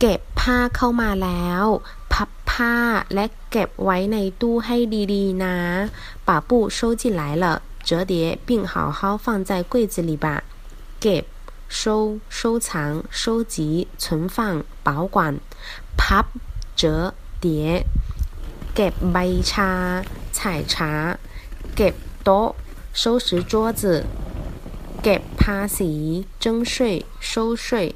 เก็บผ้าเข้ามาแล้ว พับผ้าและเก็บไว้ในตู้ให้ดีๆ นะ把布收进来了折叠并好好放在柜子里吧เก็บ收收藏收集存放保管พับ折叠เก็บใบชา采茶เก็บโต๊ะ收拾桌子เก็บภาษี征税收税